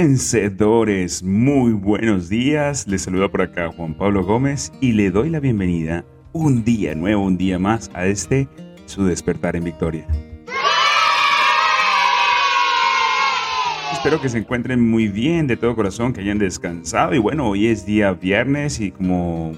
Vencedores, muy buenos días. Les saluda por acá Juan Pablo Gómez y le doy la bienvenida un día nuevo, un día más a este su despertar en victoria. Espero que se encuentren muy bien de todo corazón, que hayan descansado y bueno, hoy es día viernes y como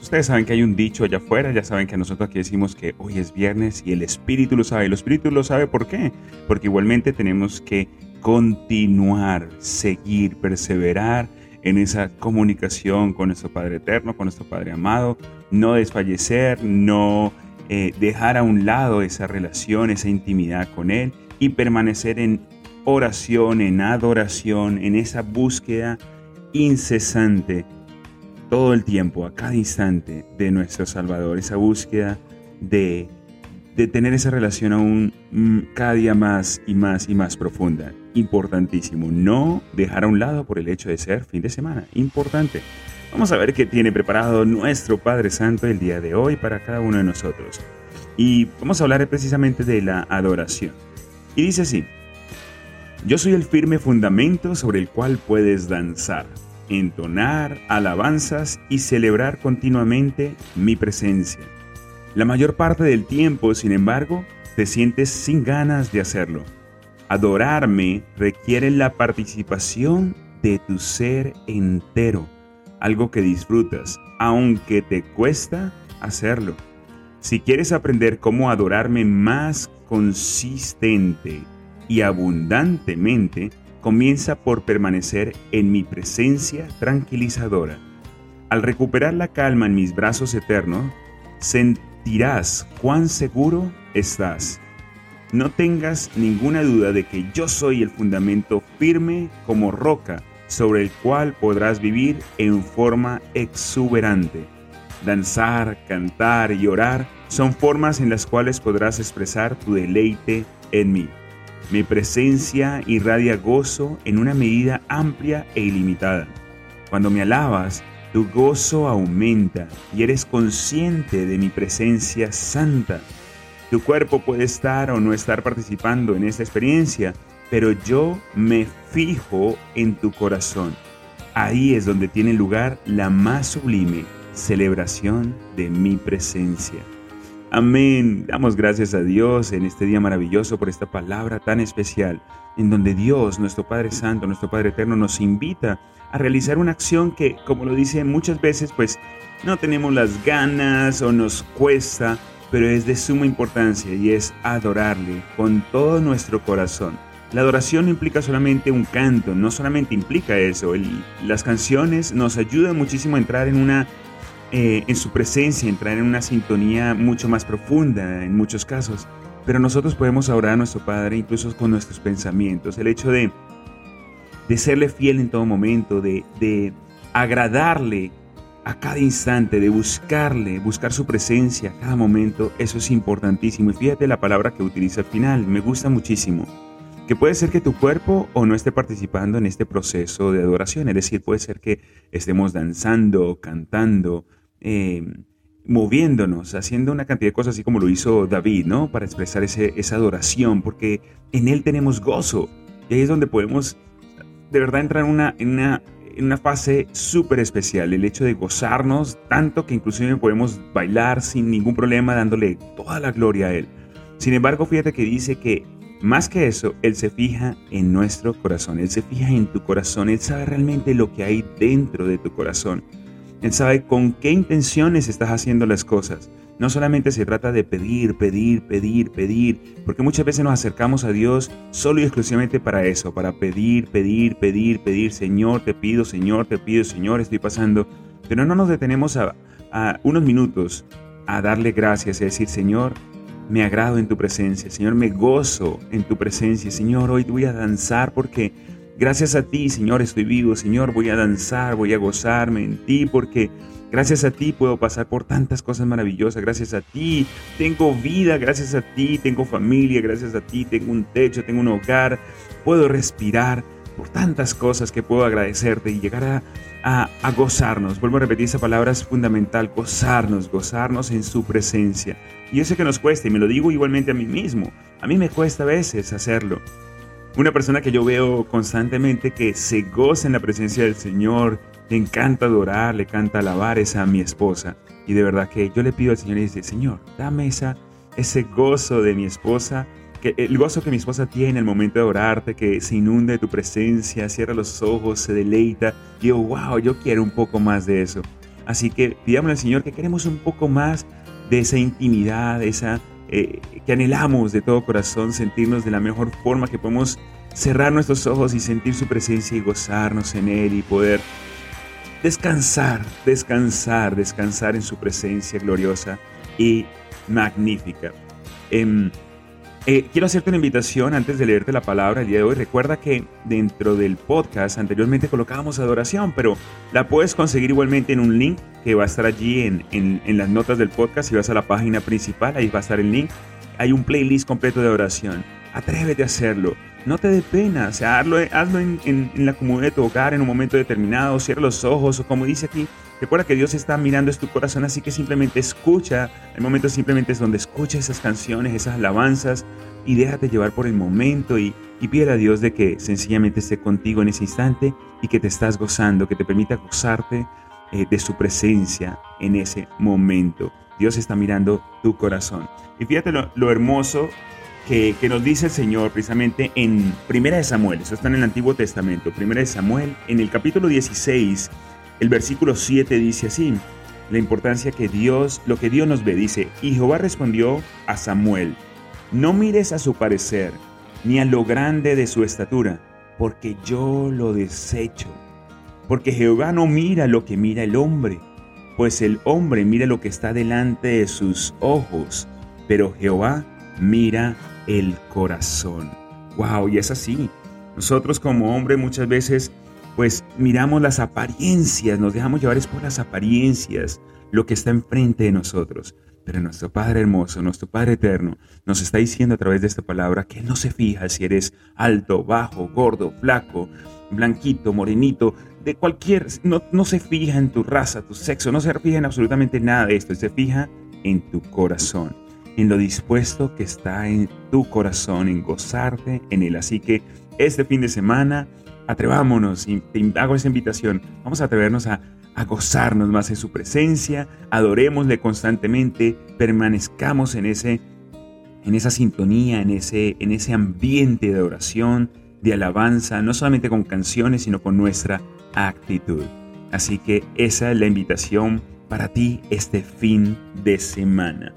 ustedes saben que hay un dicho allá afuera, ya saben que nosotros aquí decimos que hoy es viernes y el espíritu lo sabe. El espíritu lo sabe ¿por qué? Porque igualmente tenemos que continuar, seguir, perseverar en esa comunicación con nuestro Padre Eterno, con nuestro Padre amado, no desfallecer, no eh, dejar a un lado esa relación, esa intimidad con Él y permanecer en oración, en adoración, en esa búsqueda incesante todo el tiempo, a cada instante de nuestro Salvador, esa búsqueda de de tener esa relación aún mm, cada día más y más y más profunda. Importantísimo. No dejar a un lado por el hecho de ser fin de semana. Importante. Vamos a ver qué tiene preparado nuestro Padre Santo el día de hoy para cada uno de nosotros. Y vamos a hablar precisamente de la adoración. Y dice así, yo soy el firme fundamento sobre el cual puedes danzar, entonar alabanzas y celebrar continuamente mi presencia la mayor parte del tiempo, sin embargo, te sientes sin ganas de hacerlo. Adorarme requiere la participación de tu ser entero, algo que disfrutas, aunque te cuesta hacerlo. Si quieres aprender cómo adorarme más consistente y abundantemente, comienza por permanecer en mi presencia tranquilizadora. Al recuperar la calma en mis brazos eternos, dirás cuán seguro estás. No tengas ninguna duda de que yo soy el fundamento firme como roca sobre el cual podrás vivir en forma exuberante. Danzar, cantar y orar son formas en las cuales podrás expresar tu deleite en mí. Mi presencia irradia gozo en una medida amplia e ilimitada. Cuando me alabas, tu gozo aumenta y eres consciente de mi presencia santa. Tu cuerpo puede estar o no estar participando en esta experiencia, pero yo me fijo en tu corazón. Ahí es donde tiene lugar la más sublime celebración de mi presencia. Amén. Damos gracias a Dios en este día maravilloso por esta palabra tan especial, en donde Dios, nuestro Padre Santo, nuestro Padre Eterno, nos invita a realizar una acción que, como lo dice muchas veces, pues no tenemos las ganas o nos cuesta, pero es de suma importancia y es adorarle con todo nuestro corazón. La adoración no implica solamente un canto, no solamente implica eso. las canciones nos ayudan muchísimo a entrar en una eh, en su presencia, entrar en una sintonía mucho más profunda en muchos casos. Pero nosotros podemos adorar a nuestro Padre incluso con nuestros pensamientos. El hecho de, de serle fiel en todo momento, de, de agradarle a cada instante, de buscarle, buscar su presencia a cada momento, eso es importantísimo. Y fíjate la palabra que utiliza al final, me gusta muchísimo. Que puede ser que tu cuerpo o no esté participando en este proceso de adoración, es decir, puede ser que estemos danzando, cantando, eh, moviéndonos, haciendo una cantidad de cosas así como lo hizo David, ¿no? Para expresar ese, esa adoración, porque en Él tenemos gozo. Y ahí es donde podemos de verdad entrar en una, una, en una fase súper especial, el hecho de gozarnos tanto que inclusive podemos bailar sin ningún problema, dándole toda la gloria a Él. Sin embargo, fíjate que dice que más que eso, Él se fija en nuestro corazón, Él se fija en tu corazón, Él sabe realmente lo que hay dentro de tu corazón. Él sabe con qué intenciones estás haciendo las cosas. No solamente se trata de pedir, pedir, pedir, pedir, porque muchas veces nos acercamos a Dios solo y exclusivamente para eso, para pedir, pedir, pedir, pedir, Señor, te pido, Señor, te pido, Señor, estoy pasando. Pero no nos detenemos a, unos minutos a darle gracias y decir, Señor, me agrado en tu presencia, Señor, me gozo en tu presencia, Señor, hoy voy a danzar porque Gracias a ti, Señor, estoy vivo. Señor, voy a danzar, voy a gozarme en ti porque gracias a ti puedo pasar por tantas cosas maravillosas. Gracias a ti tengo vida, gracias a ti tengo familia, gracias a ti tengo un techo, tengo un hogar, puedo respirar por tantas cosas que puedo agradecerte y llegar a, a, gozarnos. Vuelvo a repetir esa palabra, es fundamental, gozarnos, gozarnos en su presencia. Y eso que nos cuesta, y me lo digo igualmente a mí mismo, a mí me cuesta a veces hacerlo. Una persona que yo veo constantemente que se goza en la presencia del Señor, le encanta adorar, le encanta alabar, es a mi esposa. Y de verdad que yo le pido al Señor y dice, Señor, dame esa, ese gozo de mi esposa que el gozo que mi esposa tiene al momento de orarte, que se inunde de tu presencia, cierra los ojos, se deleita. Y yo, wow, yo quiero un poco más de eso. Así que pidamos al Señor que queremos un poco más de esa intimidad, esa eh, que anhelamos de todo corazón, sentirnos de la mejor forma que podemos cerrar nuestros ojos y sentir su presencia y gozarnos en Él y poder descansar, descansar, descansar en su presencia gloriosa y magnífica. Eh, eh, quiero hacerte una invitación antes de leerte la palabra el día de hoy. Recuerda que dentro del podcast anteriormente colocábamos adoración, pero la puedes conseguir igualmente en un link que va a estar allí en, en, las notas del podcast. Si vas a la página principal, ahí va a estar el link. Hay un playlist completo de adoración. Atrévete a hacerlo. No te dé pena, o sea, hazlo, hazlo en, en, la comodidad de tu hogar en un momento determinado, cierra los ojos o como dice aquí, recuerda que Dios está mirando es tu corazón, así que simplemente escucha, el momento simplemente es donde escucha esas canciones, esas alabanzas y déjate llevar por el momento y, y pide a Dios de que sencillamente esté contigo en ese instante y que te estás gozando, que te permita gozarte eh, de su presencia en ese momento. Dios está mirando tu corazón. Y fíjate lo, lo hermoso que, nos dice el Señor precisamente en Primera de Samuel, eso está en el Antiguo Testamento, Primera de Samuel, en el capítulo 16, el versículo 7 dice así, la importancia que Dios, lo que Dios nos ve, dice, y Jehová respondió a Samuel, no mires a su parecer, ni a lo grande de su estatura, porque yo lo desecho. Porque Jehová no mira lo que mira el hombre, pues el hombre mira lo que está delante de sus ojos, pero Jehová mira el corazón. Wow, y es así. Nosotros como hombre muchas veces pues miramos las apariencias, nos dejamos llevar por las apariencias, lo que está enfrente de nosotros. Pero nuestro Padre hermoso, nuestro Padre eterno, nos está diciendo a través de esta palabra que no se fija si eres alto, bajo, gordo, flaco, blanquito, morenito, de cualquier, no, no se fija en tu raza, tu sexo, no se fija en absolutamente nada de esto, se fija en tu corazón en lo dispuesto que está en tu corazón, en gozarte en Él. Así que este fin de semana, atrevámonos, y te hago esa invitación, vamos a atrevernos a, a gozarnos más en su presencia, adorémosle constantemente, permanezcamos en, ese, en esa sintonía, en ese, en ese ambiente de oración, de alabanza, no solamente con canciones, sino con nuestra actitud. Así que esa es la invitación para ti este fin de semana.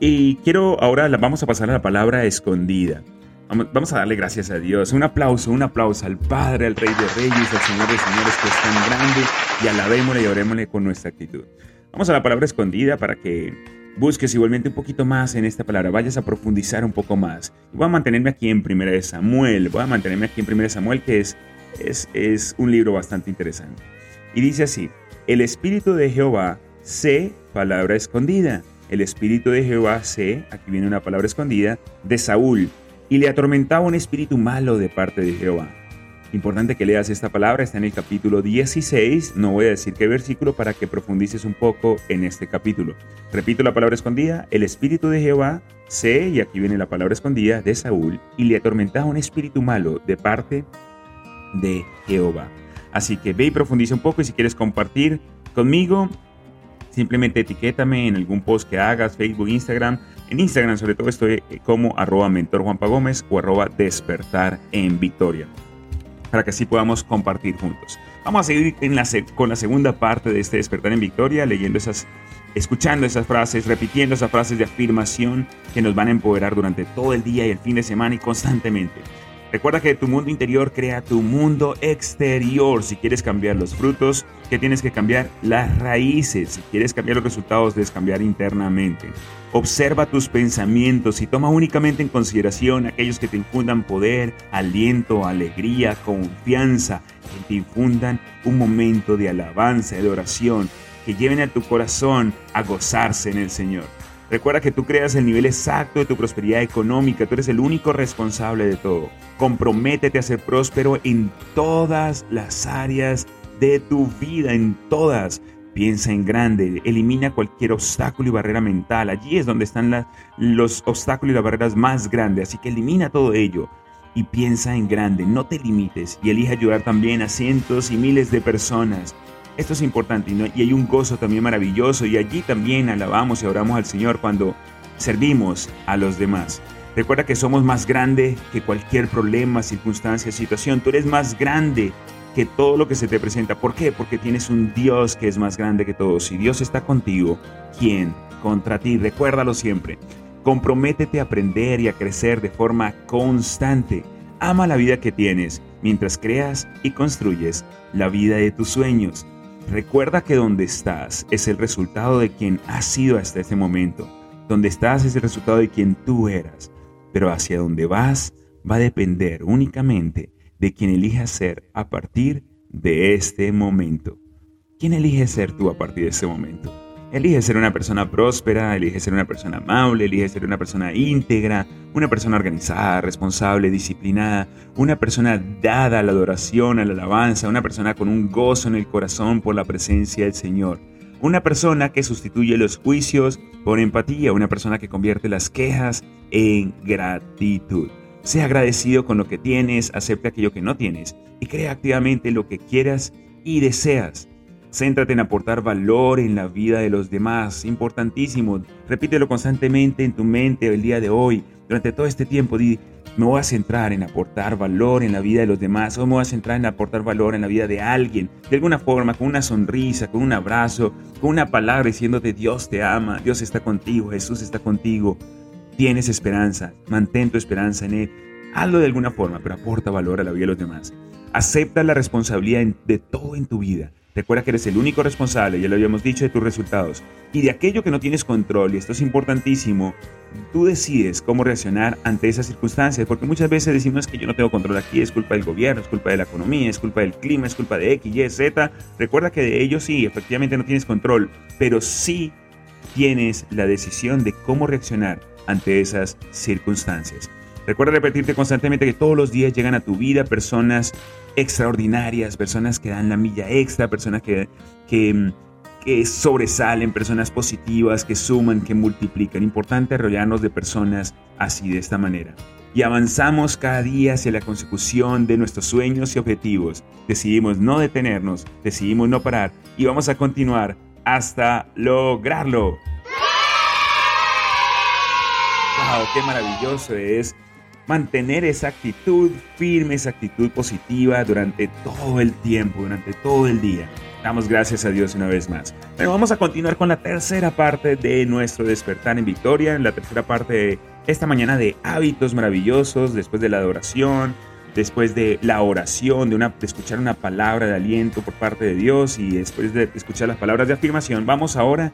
Y quiero ahora vamos a pasar a la palabra escondida. Vamos, a darle gracias a Dios. Un aplauso, un aplauso al Padre, al Rey de Reyes, al Señor de Señores que es tan grande y alabémosle y orémosle con nuestra actitud. Vamos a la palabra escondida para que busques igualmente un poquito más en esta palabra, vayas a profundizar un poco más. voy a mantenerme aquí en Primera de Samuel, voy a mantenerme aquí en Primera de Samuel que es, es, es un libro bastante interesante. Y dice así, el Espíritu de Jehová sé palabra escondida el espíritu de Jehová se, aquí viene una palabra escondida, de Saúl, y le atormentaba un espíritu malo de parte de Jehová. Importante que leas esta palabra, está en el capítulo 16, no voy a decir qué versículo para que profundices un poco en este capítulo. Repito la palabra escondida, el espíritu de Jehová se, y aquí viene la palabra escondida, de Saúl, y le atormentaba un espíritu malo de parte de Jehová. Así que ve y profundiza un poco y si quieres compartir conmigo, simplemente etiquétame en algún post que hagas, Facebook, Instagram. En Instagram sobre todo estoy eh, como arroba mentor Gómez o arroba despertar en Victoria. Para que así podamos compartir juntos. Vamos a seguir con la segunda parte de este despertar en Victoria, leyendo esas, escuchando esas frases, repitiendo esas frases de afirmación que nos van a empoderar durante todo el día y el fin de semana y constantemente. Recuerda que tu mundo interior crea tu mundo exterior. Si quieres cambiar los frutos, ¿qué tienes que cambiar? Las raíces. Si quieres cambiar los resultados, debes cambiar internamente. Observa tus pensamientos y toma únicamente en consideración aquellos que te infundan poder, aliento, alegría, confianza, que te infundan un momento de alabanza, de oración, que lleven a tu corazón a gozarse en el Señor. Recuerda que tú creas el nivel exacto de tu prosperidad económica, tú eres el único responsable de todo. Comprométete a ser próspero en todas las áreas de tu vida, en todas. Piensa en grande, elimina cualquier obstáculo y barrera mental. Allí es donde están los obstáculos y las barreras más grandes, así que elimina todo ello y piensa en grande, no te limites y elige ayudar también a cientos y miles de personas. Esto es importante y hay un gozo también maravilloso y allí también alabamos y oramos al Señor cuando servimos a los demás. Recuerda que somos más grande que cualquier problema, circunstancia, situación. Tú eres más grande que todo lo que se te presenta. ¿Por qué? Porque tienes un Dios que es más grande que todo. Si Dios está contigo, ¿quién contra ti? Recuérdalo siempre. Comprométete a aprender y a crecer de forma constante. Ama la vida que tienes mientras creas y construyes la vida de tus sueños. Recuerda que donde estás es el resultado de quien has sido hasta este momento. Donde estás es el resultado de quien tú eras. Pero hacia donde vas va a depender únicamente de quien elijas ser a partir de este momento. ¿Quién elige ser tú a partir de este momento? Elige ser una persona próspera, elige ser una persona amable, elige ser una persona íntegra, una persona organizada, responsable, disciplinada, una persona dada a la adoración, a la alabanza, una persona con un gozo en el corazón por la presencia del Señor. Una persona que sustituye los juicios por empatía, una persona que convierte las quejas en gratitud. Sea agradecido con lo que tienes, acepta aquello que no tienes y crea activamente lo que quieras y deseas. Céntrate en aportar valor en la vida de los demás, importantísimo. Repítelo constantemente en tu mente el día de hoy. Durante todo este tiempo, di, me voy a centrar en aportar valor en la vida de los demás, o me voy a centrar en aportar valor en la vida de alguien, de alguna forma, con una sonrisa, con un abrazo, con una palabra diciéndote Dios te ama, Dios está contigo, Jesús está contigo. Tienes esperanza, mantén tu esperanza en Él. Hazlo de alguna forma, pero aporta valor a la vida de los demás. Acepta la responsabilidad de todo en tu vida. Recuerda que eres el único responsable, ya lo habíamos dicho, de tus resultados. Y de aquello que no tienes control, y esto es importantísimo, tú decides cómo reaccionar ante esas circunstancias, porque muchas veces decimos que yo no tengo control aquí, es culpa del gobierno, es culpa de la economía, es culpa del clima, es culpa de X, Y, Z. Recuerda que de ello sí, efectivamente no tienes control, pero sí tienes la decisión de cómo reaccionar ante esas circunstancias. Recuerda repetirte constantemente que todos los días llegan a tu vida personas extraordinarias, personas que dan la milla extra, personas que, que, sobresalen, personas positivas, que suman, que multiplican. Importante rodearnos de personas así, de esta manera. Y avanzamos cada día hacia la consecución de nuestros sueños y objetivos. Decidimos no detenernos, decidimos no parar y vamos a continuar hasta lograrlo. ¡Wow! ¡Qué maravilloso es mantener esa actitud firme, esa actitud positiva durante todo el tiempo, durante todo el día. Damos gracias a Dios una vez más. Pero vamos a continuar con la tercera parte de nuestro despertar en victoria, en la tercera parte de esta mañana de hábitos maravillosos, después de la adoración, después de la oración, de, una, de escuchar una palabra de aliento por parte de Dios y después de escuchar las palabras de afirmación, vamos ahora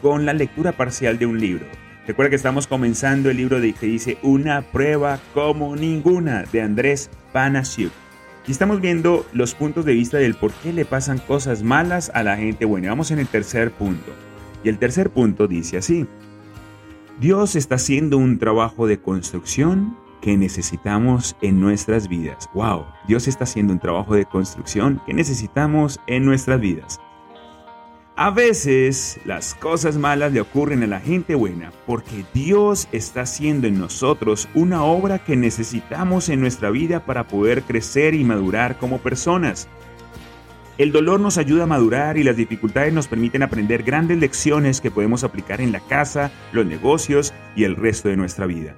con la lectura parcial de un libro. Recuerda que estamos comenzando el libro de, que dice Una prueba como ninguna de Andrés Panasiuk. Y estamos viendo los puntos de vista del por qué le pasan cosas malas a la gente buena. Vamos en el tercer punto. Y el tercer punto dice así. Dios está haciendo un trabajo de construcción que necesitamos en nuestras vidas. ¡Wow! Dios está haciendo un trabajo de construcción que necesitamos en nuestras vidas. A veces las cosas malas le ocurren a la gente buena porque Dios está haciendo en nosotros una obra que necesitamos en nuestra vida para poder crecer y madurar como personas. El dolor nos ayuda a madurar y las dificultades nos permiten aprender grandes lecciones que podemos aplicar en la casa, los negocios y el resto de nuestra vida.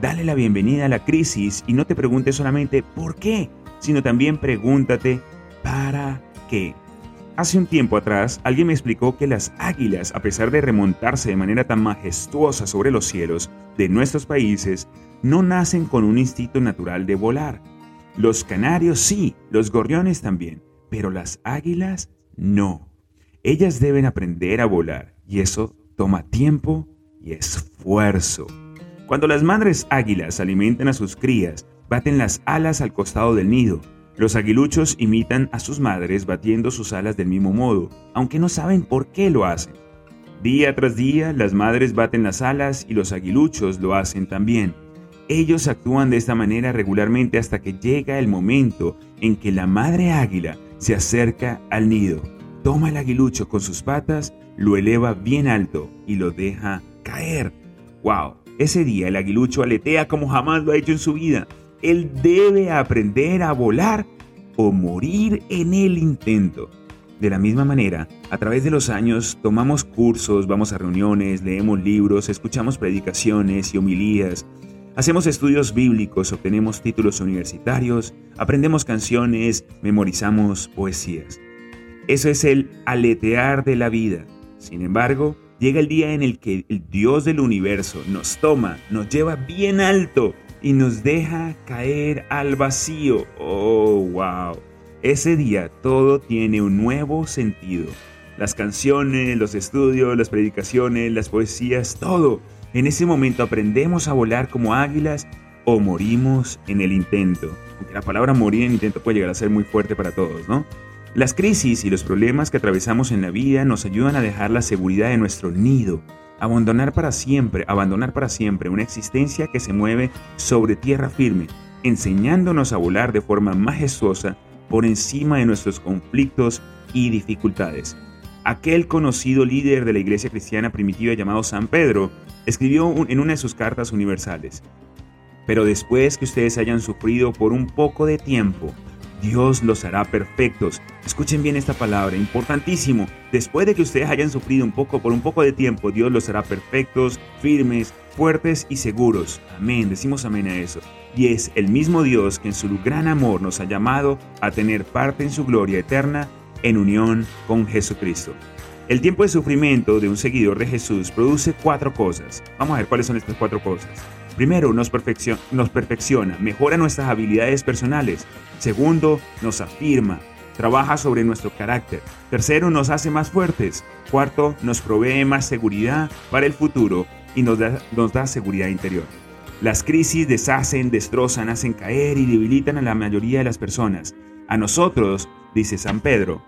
Dale la bienvenida a la crisis y no te preguntes solamente por qué, sino también pregúntate para qué. Hace un tiempo atrás, alguien me explicó que las águilas, a pesar de remontarse de manera tan majestuosa sobre los cielos de nuestros países, no nacen con un instinto natural de volar. Los canarios sí, los gorriones también, pero las águilas no. Ellas deben aprender a volar y eso toma tiempo y esfuerzo. Cuando las madres águilas alimentan a sus crías, baten las alas al costado del nido. Los aguiluchos imitan a sus madres batiendo sus alas del mismo modo, aunque no saben por qué lo hacen. Día tras día, las madres baten las alas y los aguiluchos lo hacen también. Ellos actúan de esta manera regularmente hasta que llega el momento en que la madre águila se acerca al nido, toma el aguilucho con sus patas, lo eleva bien alto y lo deja caer. ¡Wow! Ese día el aguilucho aletea como jamás lo ha hecho en su vida. Él debe aprender a volar o morir en el intento. De la misma manera, a través de los años tomamos cursos, vamos a reuniones, leemos libros, escuchamos predicaciones y homilías, hacemos estudios bíblicos, obtenemos títulos universitarios, aprendemos canciones, memorizamos poesías. Eso es el aletear de la vida. Sin embargo, llega el día en el que el Dios del universo nos toma, nos lleva bien alto y nos deja caer al vacío. Oh, wow. Ese día todo tiene un nuevo sentido. Las canciones, los estudios, las predicaciones, las poesías, todo. En ese momento aprendemos a volar como águilas o morimos en el intento. Aunque la palabra morir en intento puede llegar a ser muy fuerte para todos, ¿no? Las crisis y los problemas que atravesamos en la vida nos ayudan a dejar la seguridad de nuestro nido, abandonar para siempre, abandonar para siempre una existencia que se mueve sobre tierra firme, enseñándonos a volar de forma majestuosa por encima de nuestros conflictos y dificultades. Aquel conocido líder de la iglesia cristiana primitiva llamado San Pedro escribió en una de sus cartas universales, pero después que ustedes hayan sufrido por un poco de tiempo, Dios los hará perfectos. Escuchen bien esta palabra, importantísimo. Después de que ustedes hayan sufrido un poco por un poco de tiempo, Dios los hará perfectos, firmes, fuertes y seguros. Amén, decimos amén a eso y es el mismo Dios que en su gran amor nos ha llamado a tener parte en su gloria eterna en unión con Jesucristo. El tiempo de sufrimiento de un seguidor de Jesús produce cuatro cosas. Vamos a ver cuáles son estas cuatro cosas. Primero, nos, perfecciona, mejora nuestras habilidades personales. Segundo, nos afirma, trabaja sobre nuestro carácter. Tercero, nos hace más fuertes. Cuarto, nos provee más seguridad para el futuro y nos da seguridad interior. Las crisis deshacen, destrozan, hacen caer y debilitan a la mayoría de las personas. A nosotros, dice San Pedro,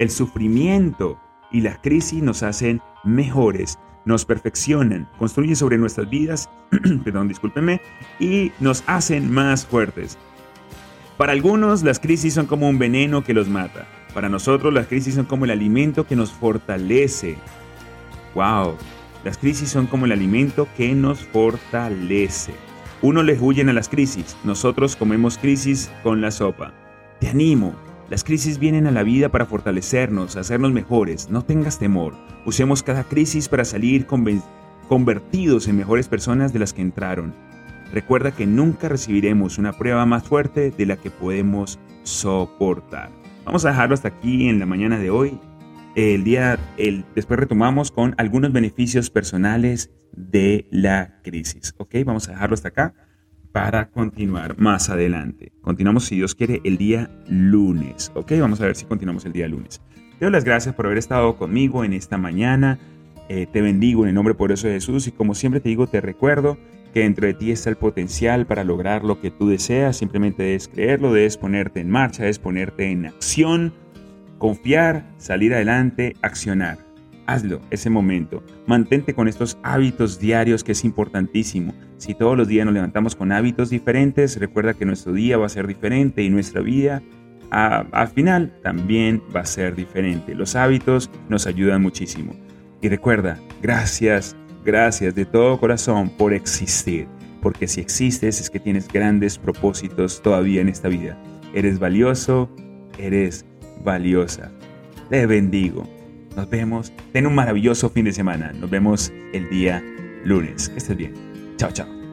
el sufrimiento y las crisis nos hacen mejores, nos perfeccionan, construyen sobre nuestras vidas, perdón, discúlpenme, y nos hacen más fuertes. Para algunos las crisis son como un veneno que los mata. Para nosotros las crisis son como el alimento que nos fortalece. ¡Wow! Las crisis son como el alimento que nos fortalece. Uno les huyen a las crisis, nosotros comemos crisis con la sopa. Te animo, las crisis vienen a la vida para fortalecernos, hacernos mejores. No tengas temor. Usemos cada crisis para salir convertidos en mejores personas de las que entraron. Recuerda que nunca recibiremos una prueba más fuerte de la que podemos soportar. Vamos a dejarlo hasta aquí en la mañana de hoy el día, el, después retomamos con algunos beneficios personales de la crisis. ¿Ok? Vamos a dejarlo hasta acá para continuar más adelante. Continuamos, si Dios quiere, el día lunes. ¿Ok? Vamos a ver si continuamos el día lunes. Te doy las gracias por haber estado conmigo en esta mañana. Eh, te bendigo en el nombre poderoso de Jesús y como siempre te digo, te recuerdo que dentro de ti está el potencial para lograr lo que tú deseas. Simplemente debes creerlo, debes ponerte en marcha, debes ponerte en acción Confiar, salir adelante, accionar. Hazlo ese momento. Mantente con estos hábitos diarios que es importantísimo. Si todos los días nos levantamos con hábitos diferentes, recuerda que nuestro día va a ser diferente y nuestra vida al final también va a ser diferente. Los hábitos nos ayudan muchísimo. Y recuerda, gracias, gracias de todo corazón por existir. Porque si existes es que tienes grandes propósitos todavía en esta vida. Eres valioso, eres valiosa. Te bendigo. Nos vemos. Ten un maravilloso fin de semana. Nos vemos el día lunes. Que estés bien. Chao, chao.